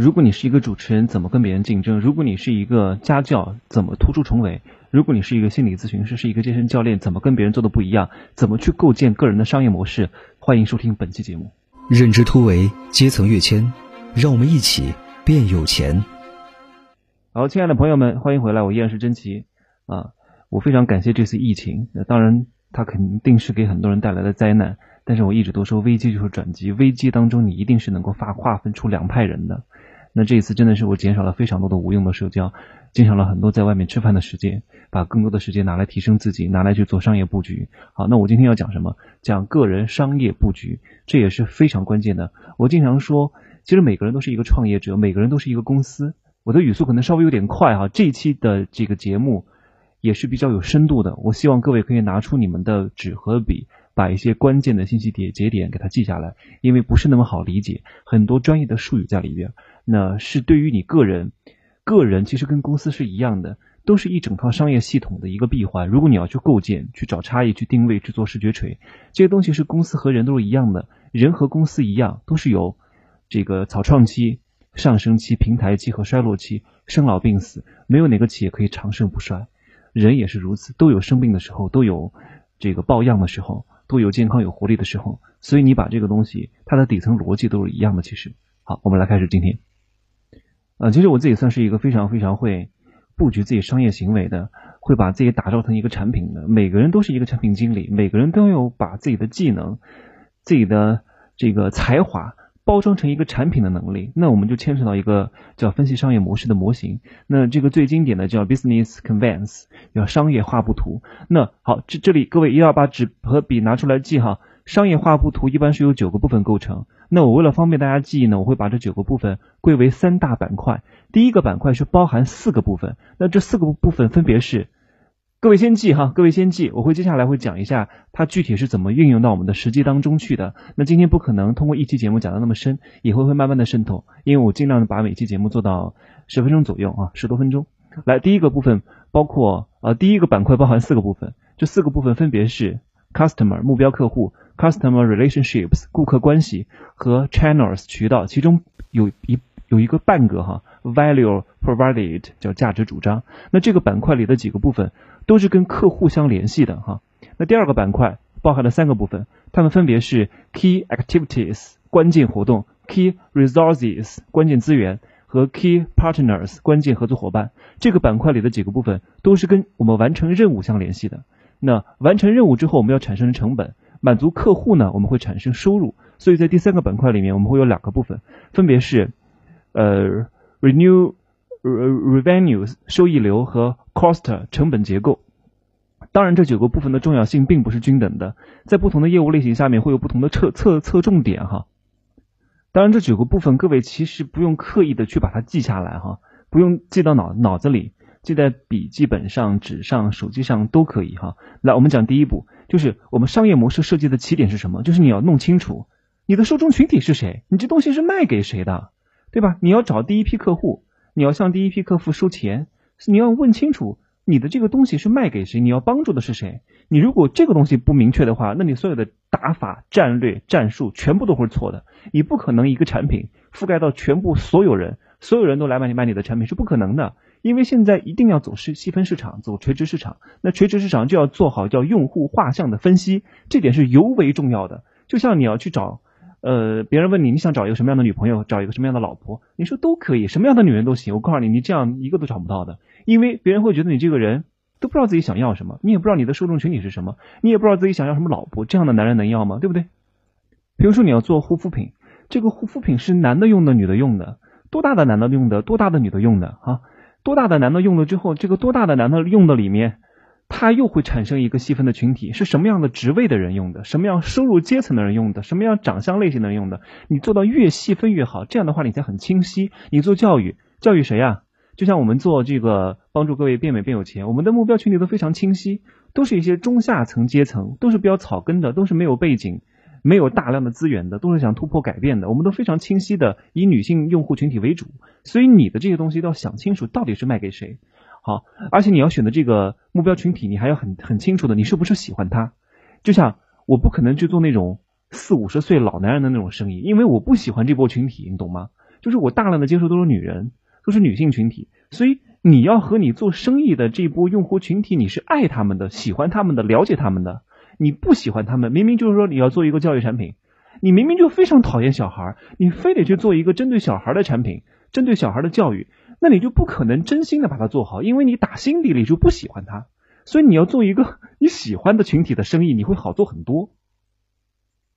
如果你是一个主持人，怎么跟别人竞争？如果你是一个家教，怎么突出重围？如果你是一个心理咨询师，是一个健身教练，怎么跟别人做的不一样？怎么去构建个人的商业模式？欢迎收听本期节目。认知突围，阶层跃迁，让我们一起变有钱。好，亲爱的朋友们，欢迎回来，我依然是真奇啊！我非常感谢这次疫情，那当然它肯定是给很多人带来了灾难，但是我一直都说危机就是转机，危机当中你一定是能够发划分出两派人的。那这一次真的是我减少了非常多的无用的社交，减少了很多在外面吃饭的时间，把更多的时间拿来提升自己，拿来去做商业布局。好，那我今天要讲什么？讲个人商业布局，这也是非常关键的。我经常说，其实每个人都是一个创业者，每个人都是一个公司。我的语速可能稍微有点快哈，这一期的这个节目也是比较有深度的。我希望各位可以拿出你们的纸和笔，把一些关键的信息点节点给它记下来，因为不是那么好理解，很多专业的术语在里边。那是对于你个人，个人其实跟公司是一样的，都是一整套商业系统的一个闭环。如果你要去构建、去找差异、去定位、去做视觉锤，这些东西是公司和人都是一样的，人和公司一样，都是有这个草创期、上升期、平台期和衰落期，生老病死，没有哪个企业可以长盛不衰。人也是如此，都有生病的时候，都有这个抱恙的时候，都有健康有活力的时候。所以你把这个东西，它的底层逻辑都是一样的。其实，好，我们来开始今天。呃，其实我自己算是一个非常非常会布局自己商业行为的，会把自己打造成一个产品的。每个人都是一个产品经理，每个人都有把自己的技能、自己的这个才华包装成一个产品的能力。那我们就牵扯到一个叫分析商业模式的模型。那这个最经典的叫 business canvas，叫商业画布图。那好，这这里各位一定要把纸和笔拿出来记哈。商业画布图一般是由九个部分构成。那我为了方便大家记忆呢，我会把这九个部分归为三大板块。第一个板块是包含四个部分，那这四个部分分别是，各位先记哈，各位先记，我会接下来会讲一下它具体是怎么运用到我们的实际当中去的。那今天不可能通过一期节目讲的那么深，以后会慢慢的渗透，因为我尽量的把每期节目做到十分钟左右啊，十多分钟。来，第一个部分包括呃，第一个板块包含四个部分，这四个部分分别是 customer 目标客户。Customer relationships 顾客关系和 channels 渠道，其中有一有一个半个哈 value provided 叫价值主张。那这个板块里的几个部分都是跟客户相联系的哈。那第二个板块包含了三个部分，它们分别是 key activities 关键活动，key resources 关键资源和 key partners 关键合作伙伴。这个板块里的几个部分都是跟我们完成任务相联系的。那完成任务之后，我们要产生的成本。满足客户呢，我们会产生收入，所以在第三个板块里面，我们会有两个部分，分别是呃 renew revenues 收益流和 cost 成本结构。当然，这九个部分的重要性并不是均等的，在不同的业务类型下面会有不同的侧侧侧重点哈。当然，这九个部分各位其实不用刻意的去把它记下来哈，不用记到脑脑子里。记在笔记本上、纸上、手机上都可以哈。来，我们讲第一步，就是我们商业模式设计的起点是什么？就是你要弄清楚你的受众群体是谁，你这东西是卖给谁的，对吧？你要找第一批客户，你要向第一批客户收钱，你要问清楚你的这个东西是卖给谁，你要帮助的是谁。你如果这个东西不明确的话，那你所有的打法、战略、战术全部都会错的。你不可能一个产品覆盖到全部所有人，所有人都来买你买你的产品是不可能的。因为现在一定要走细细分市场，走垂直市场。那垂直市场就要做好叫用户画像的分析，这点是尤为重要的。就像你要去找，呃，别人问你你想找一个什么样的女朋友，找一个什么样的老婆，你说都可以，什么样的女人都行。我告诉你，你这样一个都找不到的，因为别人会觉得你这个人都不知道自己想要什么，你也不知道你的受众群体是什么，你也不知道自己想要什么老婆，这样的男人能要吗？对不对？比如说你要做护肤品，这个护肤品是男的用的，女的用的，多大的男的用的，多大的女的用的啊？多大的男的用了之后，这个多大的男的用的里面，他又会产生一个细分的群体，是什么样的职位的人用的，什么样收入阶层的人用的，什么样长相类型的人用的，你做到越细分越好，这样的话你才很清晰。你做教育，教育谁呀？就像我们做这个帮助各位变美变有钱，我们的目标群体都非常清晰，都是一些中下层阶层，都是比较草根的，都是没有背景。没有大量的资源的，都是想突破改变的。我们都非常清晰的以女性用户群体为主，所以你的这些东西都要想清楚到底是卖给谁。好，而且你要选的这个目标群体，你还要很很清楚的，你是不是喜欢他？就像我不可能去做那种四五十岁老男人的那种生意，因为我不喜欢这波群体，你懂吗？就是我大量的接触都是女人，都是女性群体，所以你要和你做生意的这波用户群体，你是爱他们的，喜欢他们的，了解他们的。你不喜欢他们，明明就是说你要做一个教育产品，你明明就非常讨厌小孩，你非得去做一个针对小孩的产品，针对小孩的教育，那你就不可能真心的把它做好，因为你打心底里就不喜欢他。所以你要做一个你喜欢的群体的生意，你会好做很多。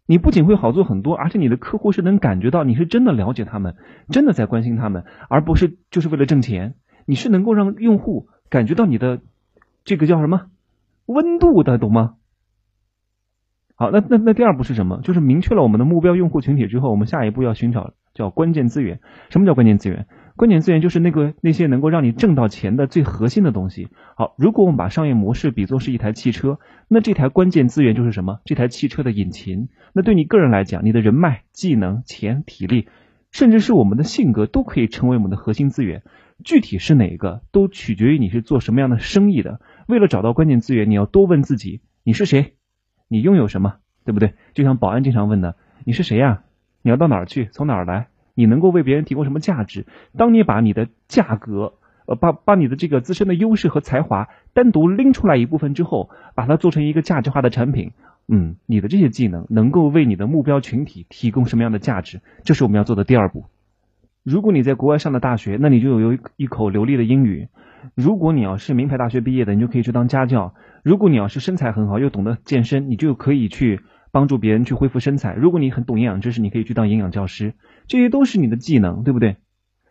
你不仅会好做很多，而且你的客户是能感觉到你是真的了解他们，真的在关心他们，而不是就是为了挣钱。你是能够让用户感觉到你的这个叫什么温度的，懂吗？好，那那那第二步是什么？就是明确了我们的目标用户群体之后，我们下一步要寻找叫关键资源。什么叫关键资源？关键资源就是那个那些能够让你挣到钱的最核心的东西。好，如果我们把商业模式比作是一台汽车，那这台关键资源就是什么？这台汽车的引擎。那对你个人来讲，你的人脉、技能、钱、体力，甚至是我们的性格，都可以成为我们的核心资源。具体是哪个，都取决于你是做什么样的生意的。为了找到关键资源，你要多问自己：你是谁？你拥有什么，对不对？就像保安经常问的，你是谁呀？你要到哪儿去？从哪儿来？你能够为别人提供什么价值？当你把你的价格，呃，把把你的这个自身的优势和才华单独拎出来一部分之后，把它做成一个价值化的产品，嗯，你的这些技能能够为你的目标群体提供什么样的价值？这是我们要做的第二步。如果你在国外上的大学，那你就有一口流利的英语。如果你要是名牌大学毕业的，你就可以去当家教；如果你要是身材很好又懂得健身，你就可以去帮助别人去恢复身材；如果你很懂营养知识，你可以去当营养教师。这些都是你的技能，对不对？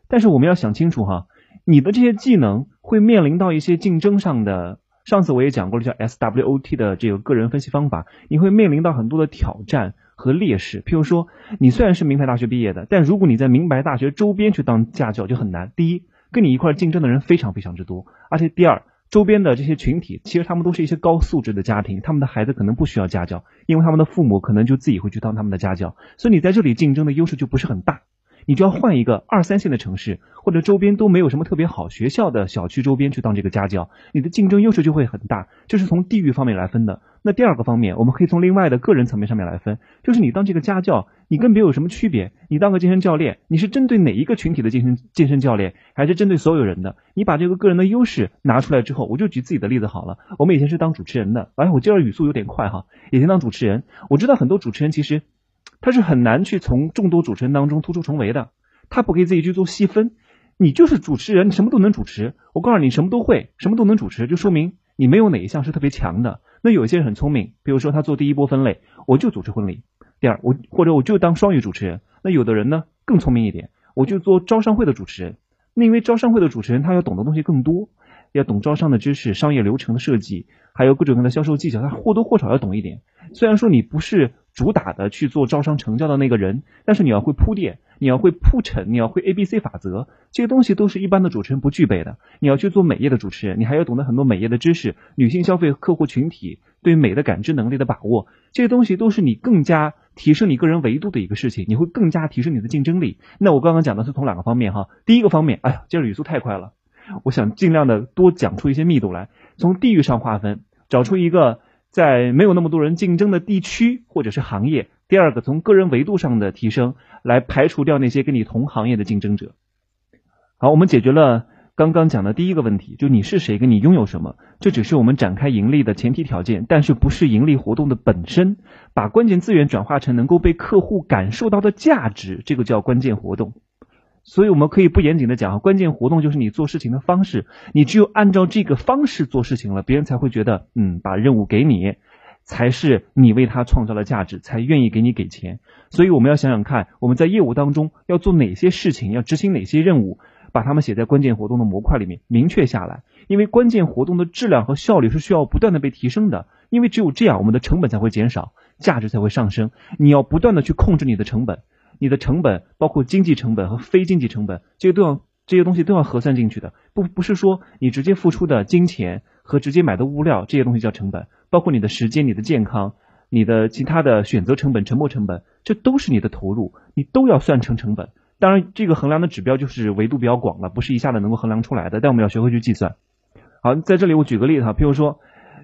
但是我们要想清楚哈，你的这些技能会面临到一些竞争上的。上次我也讲过了，叫 SWOT 的这个个人分析方法，你会面临到很多的挑战和劣势。譬如说，你虽然是名牌大学毕业的，但如果你在名牌大学周边去当家教就很难。第一。跟你一块竞争的人非常非常之多，而且第二，周边的这些群体，其实他们都是一些高素质的家庭，他们的孩子可能不需要家教，因为他们的父母可能就自己会去当他们的家教，所以你在这里竞争的优势就不是很大。你就要换一个二三线的城市，或者周边都没有什么特别好学校的小区周边去当这个家教，你的竞争优势就会很大。这是从地域方面来分的。那第二个方面，我们可以从另外的个人层面上面来分，就是你当这个家教，你跟别人有什么区别？你当个健身教练，你是针对哪一个群体的健身健身教练，还是针对所有人的？你把这个个人的优势拿出来之后，我就举自己的例子好了。我们以前是当主持人的，哎，我今儿语速有点快哈。以前当主持人，我知道很多主持人其实他是很难去从众多主持人当中突出重围的，他不给自己去做细分。你就是主持人，你什么都能主持。我告诉你，什么都会，什么都能主持，就说明你没有哪一项是特别强的。那有些人很聪明，比如说他做第一波分类，我就组织婚礼；第二，我或者我就当双语主持人。那有的人呢更聪明一点，我就做招商会的主持人。那因为招商会的主持人他要懂的东西更多，要懂招商的知识、商业流程的设计，还有各种各样的销售技巧，他或多或少要懂一点。虽然说你不是主打的去做招商成交的那个人，但是你要会铺垫。你要会铺陈，你要会 A B C 法则，这些东西都是一般的主持人不具备的。你要去做美业的主持人，你还要懂得很多美业的知识，女性消费客户群体对美的感知能力的把握，这些东西都是你更加提升你个人维度的一个事情，你会更加提升你的竞争力。那我刚刚讲的是从两个方面哈，第一个方面，哎呀，今儿语速太快了，我想尽量的多讲出一些密度来，从地域上划分，找出一个在没有那么多人竞争的地区或者是行业。第二个，从个人维度上的提升，来排除掉那些跟你同行业的竞争者。好，我们解决了刚刚讲的第一个问题，就你是谁，跟你拥有什么，这只是我们展开盈利的前提条件，但是不是盈利活动的本身。把关键资源转化成能够被客户感受到的价值，这个叫关键活动。所以我们可以不严谨的讲，关键活动就是你做事情的方式，你只有按照这个方式做事情了，别人才会觉得，嗯，把任务给你。才是你为他创造了价值，才愿意给你给钱。所以我们要想想看，我们在业务当中要做哪些事情，要执行哪些任务，把它们写在关键活动的模块里面，明确下来。因为关键活动的质量和效率是需要不断的被提升的。因为只有这样，我们的成本才会减少，价值才会上升。你要不断的去控制你的成本，你的成本包括经济成本和非经济成本，这些都要这些东西都要核算进去的。不不是说你直接付出的金钱和直接买的物料这些东西叫成本。包括你的时间、你的健康、你的其他的选择成本、沉没成本，这都是你的投入，你都要算成成本。当然，这个衡量的指标就是维度比较广了，不是一下子能够衡量出来的。但我们要学会去计算。好，在这里我举个例子哈，譬如说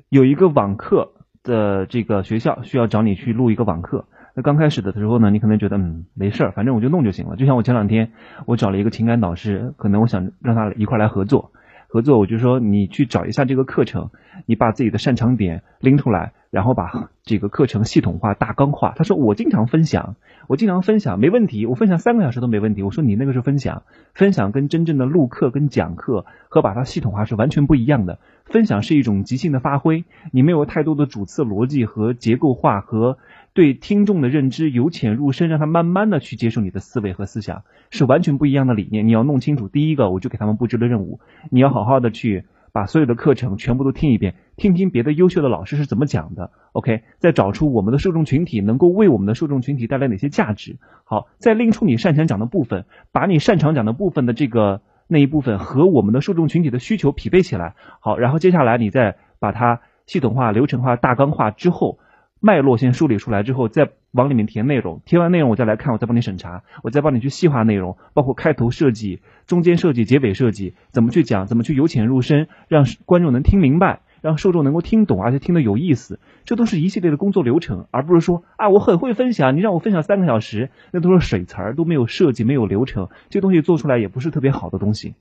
有一个网课的这个学校需要找你去录一个网课，那刚开始的时候呢，你可能觉得嗯没事儿，反正我就弄就行了。就像我前两天我找了一个情感导师，可能我想让他一块来合作。合作，我就说你去找一下这个课程，你把自己的擅长点拎出来，然后把这个课程系统化、大纲化。他说我经常分享，我经常分享，没问题，我分享三个小时都没问题。我说你那个是分享，分享跟真正的录课跟讲课和把它系统化是完全不一样的。分享是一种即兴的发挥，你没有太多的主次逻辑和结构化和。对听众的认知由浅入深，让他慢慢的去接受你的思维和思想，是完全不一样的理念。你要弄清楚，第一个，我就给他们布置了任务，你要好好的去把所有的课程全部都听一遍，听听别的优秀的老师是怎么讲的。OK，再找出我们的受众群体能够为我们的受众群体带来哪些价值。好，再拎出你擅长讲的部分，把你擅长讲的部分的这个那一部分和我们的受众群体的需求匹配起来。好，然后接下来你再把它系统化、流程化、大纲化之后。脉络先梳理出来之后，再往里面填内容，填完内容我再来看，我再帮你审查，我再帮你去细化内容，包括开头设计、中间设计、结尾设计，怎么去讲，怎么去由浅入深，让观众能听明白，让受众能够听懂，而且听得有意思，这都是一系列的工作流程，而不是说啊我很会分享，你让我分享三个小时，那都是水词儿，都没有设计，没有流程，这东西做出来也不是特别好的东西。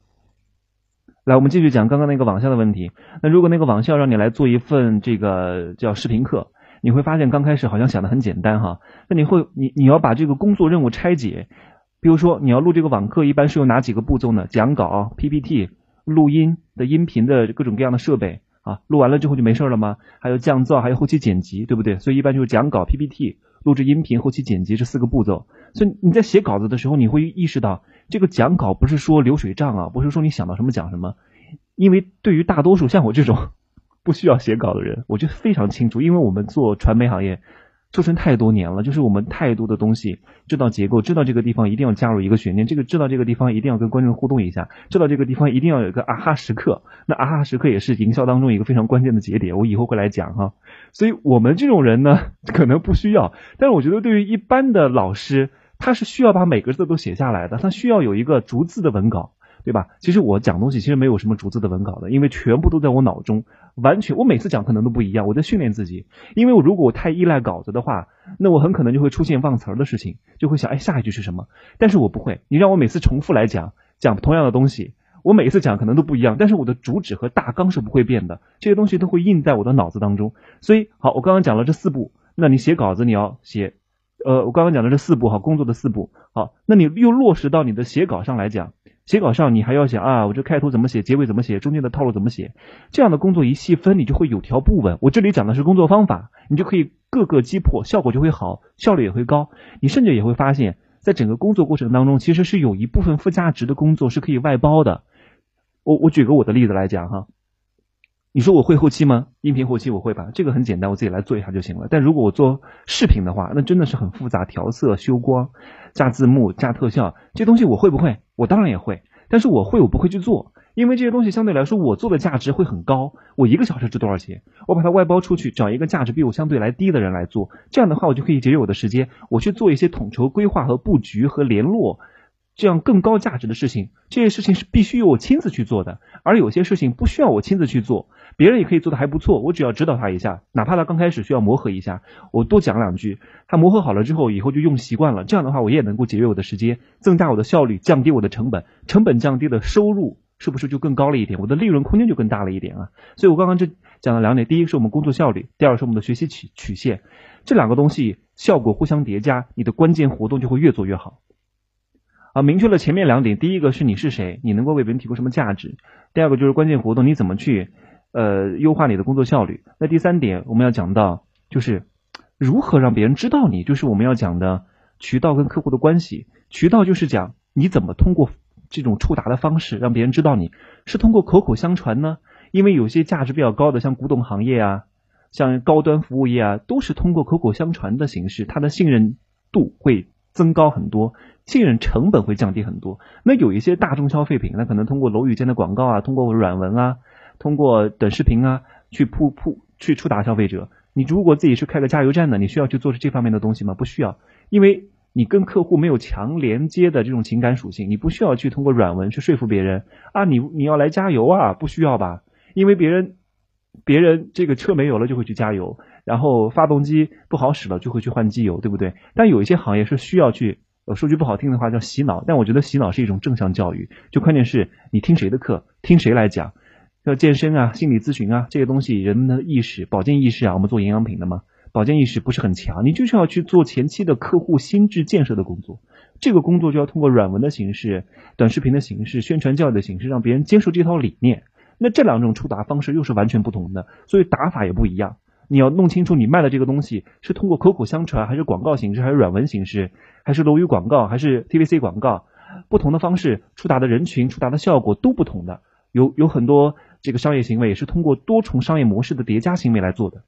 来，我们继续讲刚刚那个网校的问题。那如果那个网校让你来做一份这个叫视频课。你会发现刚开始好像想的很简单哈，那你会你你要把这个工作任务拆解，比如说你要录这个网课，一般是有哪几个步骤呢？讲稿、PPT、录音的音频的各种各样的设备啊，录完了之后就没事了吗？还有降噪，还有后期剪辑，对不对？所以一般就是讲稿、PPT、录制音频、后期剪辑这四个步骤。所以你在写稿子的时候，你会意识到这个讲稿不是说流水账啊，不是说你想到什么讲什么，因为对于大多数像我这种。不需要写稿的人，我觉得非常清楚，因为我们做传媒行业做成太多年了，就是我们太多的东西知道结构，知道这个地方一定要加入一个悬念，这个知道这个地方一定要跟观众互动一下，知道这个地方一定要有一个啊哈时刻，那啊哈时刻也是营销当中一个非常关键的节点，我以后会来讲哈。所以我们这种人呢，可能不需要，但是我觉得对于一般的老师，他是需要把每个字都写下来的，他需要有一个逐字的文稿。对吧？其实我讲东西其实没有什么逐字的文稿的，因为全部都在我脑中，完全我每次讲可能都不一样，我在训练自己。因为我如果我太依赖稿子的话，那我很可能就会出现忘词儿的事情，就会想哎下一句是什么？但是我不会，你让我每次重复来讲，讲同样的东西，我每次讲可能都不一样，但是我的主旨和大纲是不会变的，这些东西都会印在我的脑子当中。所以好，我刚刚讲了这四步，那你写稿子你要写，呃，我刚刚讲的这四步哈，工作的四步，好，那你又落实到你的写稿上来讲。写稿上你还要想啊，我这开头怎么写，结尾怎么写，中间的套路怎么写？这样的工作一细分，你就会有条不紊。我这里讲的是工作方法，你就可以各个击破，效果就会好，效率也会高。你甚至也会发现，在整个工作过程当中，其实是有一部分附加值的工作是可以外包的。我我举个我的例子来讲哈。你说我会后期吗？音频后期我会吧，这个很简单，我自己来做一下就行了。但如果我做视频的话，那真的是很复杂，调色、修光、加字幕、加特效，这东西我会不会？我当然也会，但是我会我不会去做，因为这些东西相对来说我做的价值会很高。我一个小时值多少钱？我把它外包出去，找一个价值比我相对来低的人来做，这样的话我就可以节约我的时间，我去做一些统筹规划和布局和联络。这样更高价值的事情，这些事情是必须由我亲自去做的，而有些事情不需要我亲自去做，别人也可以做的还不错，我只要指导他一下，哪怕他刚开始需要磨合一下，我多讲两句，他磨合好了之后，以后就用习惯了，这样的话我也能够节约我的时间，增加我的效率，降低我的成本，成本降低的收入是不是就更高了一点？我的利润空间就更大了一点啊！所以我刚刚这讲了两点，第一是我们工作效率，第二是我们的学习曲曲线，这两个东西效果互相叠加，你的关键活动就会越做越好。啊，明确了前面两点，第一个是你是谁，你能够为别人提供什么价值；第二个就是关键活动，你怎么去呃优化你的工作效率。那第三点我们要讲到就是如何让别人知道你，就是我们要讲的渠道跟客户的关系。渠道就是讲你怎么通过这种触达的方式让别人知道你是通过口口相传呢？因为有些价值比较高的，像古董行业啊，像高端服务业啊，都是通过口口相传的形式，它的信任度会增高很多。信任成本会降低很多。那有一些大众消费品，那可能通过楼宇间的广告啊，通过软文啊，通过短视频啊，去铺铺去触达消费者。你如果自己是开个加油站的，你需要去做这方面的东西吗？不需要，因为你跟客户没有强连接的这种情感属性，你不需要去通过软文去说服别人啊，你你要来加油啊，不需要吧？因为别人别人这个车没油了就会去加油。然后发动机不好使了就会去换机油，对不对？但有一些行业是需要去，呃，说句不好听的话叫洗脑，但我觉得洗脑是一种正向教育，就关键是你听谁的课，听谁来讲，要健身啊、心理咨询啊这些东西，人们的意识、保健意识啊，我们做营养品的嘛，保健意识不是很强，你就是要去做前期的客户心智建设的工作，这个工作就要通过软文的形式、短视频的形式、宣传教育的形式，让别人接受这套理念。那这两种触达方式又是完全不同的，所以打法也不一样。你要弄清楚你卖的这个东西是通过口口相传，还是广告形式，还是软文形式，还是楼宇广告，还是 TVC 广告，不同的方式触达的人群、触达的效果都不同的。有有很多这个商业行为也是通过多重商业模式的叠加行为来做的。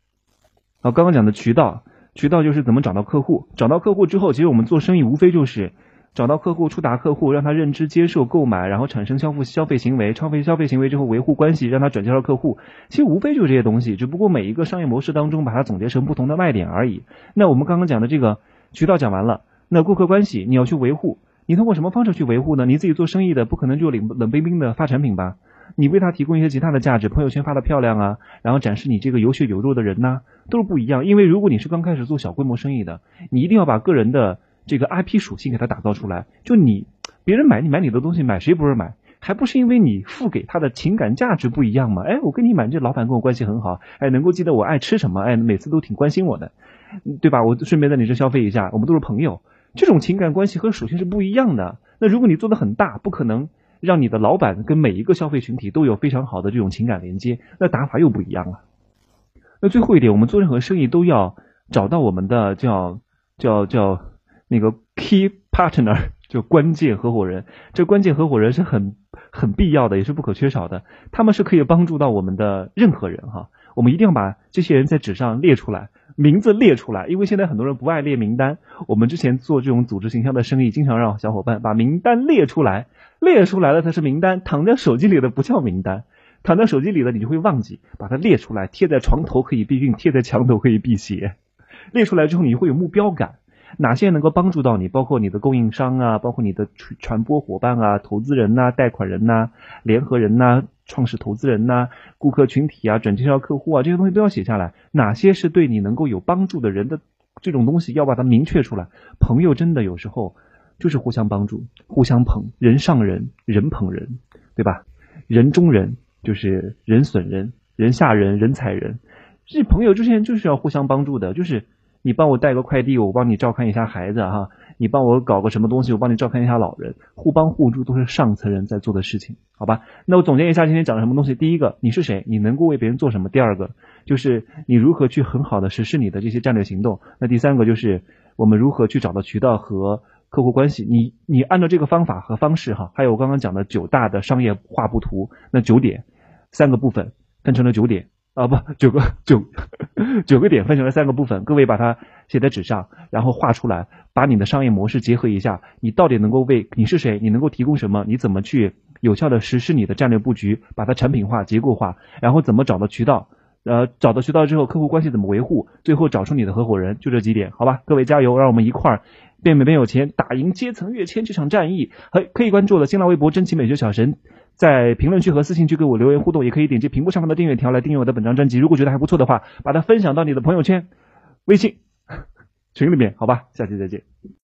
好，刚刚讲的渠道，渠道就是怎么找到客户，找到客户之后，其实我们做生意无非就是。找到客户，触达客户，让他认知、接受、购买，然后产生消费消费行为，消费消费行为之后维护关系，让他转介绍客户。其实无非就是这些东西，只不过每一个商业模式当中把它总结成不同的卖点而已。那我们刚刚讲的这个渠道讲完了，那顾客关系你要去维护，你通过什么方式去维护呢？你自己做生意的不可能就冷冷冰冰的发产品吧？你为他提供一些其他的价值，朋友圈发的漂亮啊，然后展示你这个有血有肉的人呐，都是不一样。因为如果你是刚开始做小规模生意的，你一定要把个人的。这个 IP 属性给他打造出来，就你别人买你买你的东西，买谁不是买？还不是因为你付给他的情感价值不一样吗？哎，我跟你买，这老板跟我关系很好，哎，能够记得我爱吃什么，哎，每次都挺关心我的，对吧？我顺便在你这消费一下，我们都是朋友，这种情感关系和属性是不一样的。那如果你做的很大，不可能让你的老板跟每一个消费群体都有非常好的这种情感连接，那打法又不一样了。那最后一点，我们做任何生意都要找到我们的叫叫叫。那个 key partner 就关键合伙人，这关键合伙人是很很必要的，也是不可缺少的。他们是可以帮助到我们的任何人哈。我们一定要把这些人在纸上列出来，名字列出来，因为现在很多人不爱列名单。我们之前做这种组织形象的生意，经常让小伙伴把名单列出来，列出来了才是名单，躺在手机里的不叫名单，躺在手机里的你就会忘记，把它列出来，贴在床头可以避孕，贴在墙头可以辟邪。列出来之后，你会有目标感。哪些能够帮助到你？包括你的供应商啊，包括你的传播伙伴啊，投资人呐，贷款人呐，联合人呐，创始投资人呐，顾客群体啊，转介绍客户啊，这些东西都要写下来。哪些是对你能够有帮助的人的这种东西，要把它明确出来。朋友真的有时候就是互相帮助，互相捧，人上人，人捧人，对吧？人中人就是人损人，人下人，人踩人。这朋友之间就是要互相帮助的，就是。你帮我带个快递，我帮你照看一下孩子哈。你帮我搞个什么东西，我帮你照看一下老人。互帮互助都是上层人在做的事情，好吧？那我总结一下今天讲的什么东西。第一个，你是谁？你能够为别人做什么？第二个，就是你如何去很好的实施你的这些战略行动。那第三个就是我们如何去找到渠道和客户关系。你你按照这个方法和方式哈，还有我刚刚讲的九大的商业画布图，那九点三个部分分成了九点。啊不，九个九 九个点分成了三个部分，各位把它写在纸上，然后画出来，把你的商业模式结合一下，你到底能够为你是谁，你能够提供什么，你怎么去有效的实施你的战略布局，把它产品化、结构化，然后怎么找到渠道，呃，找到渠道之后，客户关系怎么维护，最后找出你的合伙人，就这几点，好吧，各位加油，让我们一块儿变美变有钱，打赢阶层跃迁这场战役。嘿，可以关注我的新浪微博真奇美学小神。在评论区和私信区给我留言互动，也可以点击屏幕上方的订阅条来订阅我的本张专辑。如果觉得还不错的话，把它分享到你的朋友圈、微信群里面，好吧？下期再见。